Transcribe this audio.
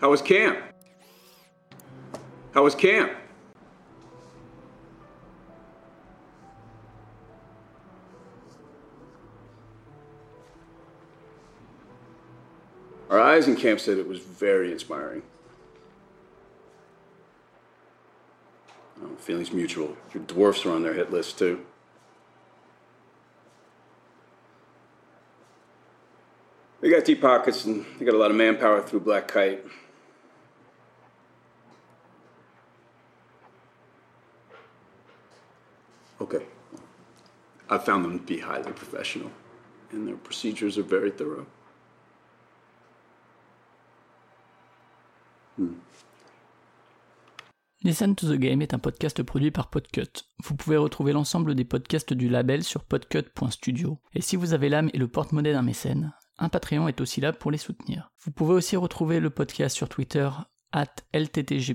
How was camp? How was camp? Our eyes in camp said it was very inspiring. Oh, feelings mutual. Your dwarfs are on their hit list too. They got deep pockets and they got a lot of manpower through Black Kite. Okay. I found them to be highly professional, and their procedures are very thorough. Listen to the Game est un podcast produit par Podcut. Vous pouvez retrouver l'ensemble des podcasts du label sur podcut.studio. Et si vous avez l'âme et le porte-monnaie d'un mécène, un Patreon est aussi là pour les soutenir. Vous pouvez aussi retrouver le podcast sur Twitter, at LTTG